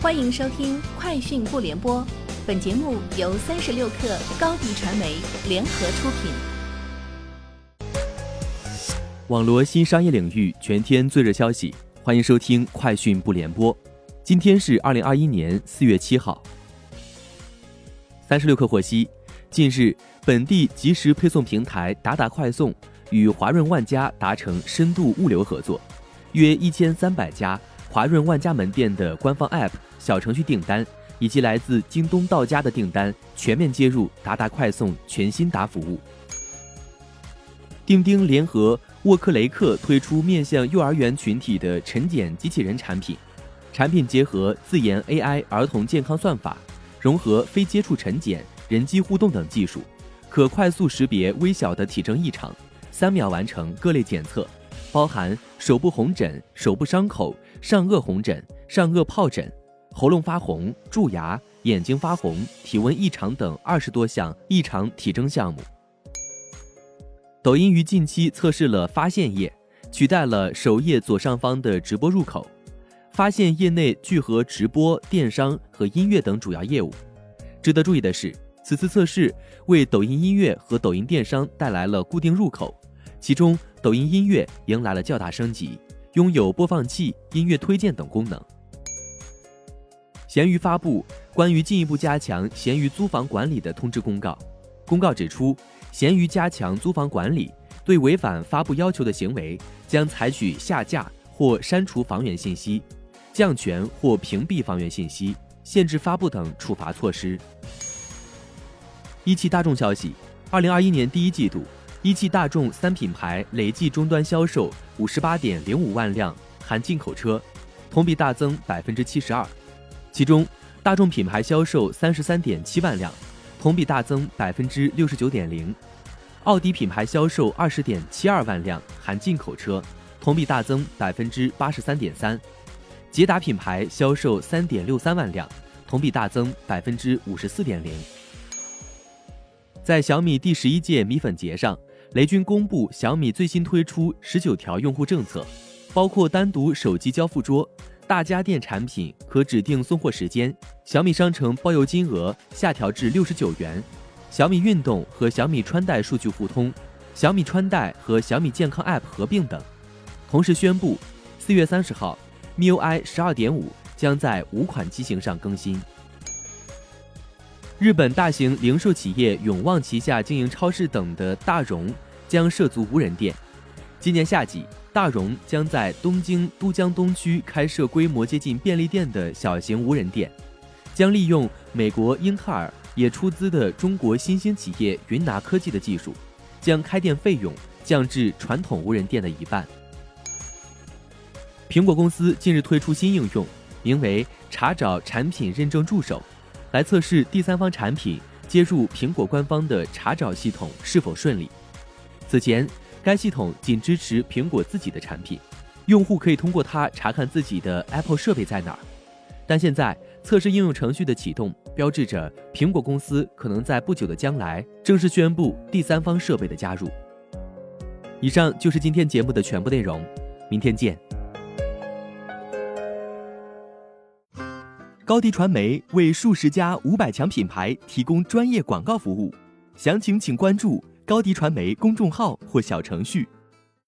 欢迎收听《快讯不联播》，本节目由三十六克高低传媒联合出品。网罗新商业领域全天最热消息，欢迎收听《快讯不联播》。今天是二零二一年四月七号。三十六克获悉，近日，本地即时配送平台达达快送与华润万家达成深度物流合作，约一千三百家。华润万家门店的官方 App、小程序订单，以及来自京东到家的订单，全面接入达达快送全新达服务。钉钉联合沃克雷克推出面向幼儿园群体的晨检机器人产品，产品结合自研 AI 儿童健康算法，融合非接触晨检、人机互动等技术，可快速识别微小的体征异常，三秒完成各类检测。包含手部红疹、手部伤口、上颚红疹、上颚疱疹、喉咙发红、蛀牙、眼睛发红、体温异常等二十多项异常体征项目。抖音于近期测试了发现页，取代了首页左上方的直播入口。发现页内聚合直播、电商和音乐等主要业务。值得注意的是，此次测试为抖音音乐和抖音电商带来了固定入口。其中，抖音音乐迎来了较大升级，拥有播放器、音乐推荐等功能。闲鱼发布关于进一步加强闲鱼租房管理的通知公告。公告指出，闲鱼加强租房管理，对违反发布要求的行为，将采取下架或删除房源信息、降权或屏蔽房源信息、限制发布等处罚措施。一汽大众消息，二零二一年第一季度。一汽大众三品牌累计终端销售五十八点零五万辆含进口车，同比大增百分之七十二。其中，大众品牌销售三十三点七万辆，同比大增百分之六十九点零；奥迪品牌销售二十点七二万辆含进口车，同比大增百分之八十三点三；捷达品牌销售三点六三万辆，同比大增百分之五十四点零。在小米第十一届米粉节上。雷军公布小米最新推出十九条用户政策，包括单独手机交付桌、大家电产品可指定送货时间、小米商城包邮金额下调至六十九元、小米运动和小米穿戴数据互通、小米穿戴和小米健康 App 合并等。同时宣布，四月三十号，MIUI 十二点五将在五款机型上更新。日本大型零售企业永旺旗下经营超市等的大荣将涉足无人店。今年夏季，大荣将在东京都江东区开设规模接近便利店的小型无人店，将利用美国英特尔也出资的中国新兴企业云拿科技的技术，将开店费用降至传统无人店的一半。苹果公司近日推出新应用，名为“查找产品认证助手”。来测试第三方产品接入苹果官方的查找系统是否顺利。此前，该系统仅支持苹果自己的产品，用户可以通过它查看自己的 Apple 设备在哪儿。但现在，测试应用程序的启动标志着苹果公司可能在不久的将来正式宣布第三方设备的加入。以上就是今天节目的全部内容，明天见。高迪传媒为数十家五百强品牌提供专业广告服务，详情请关注高迪传媒公众号或小程序。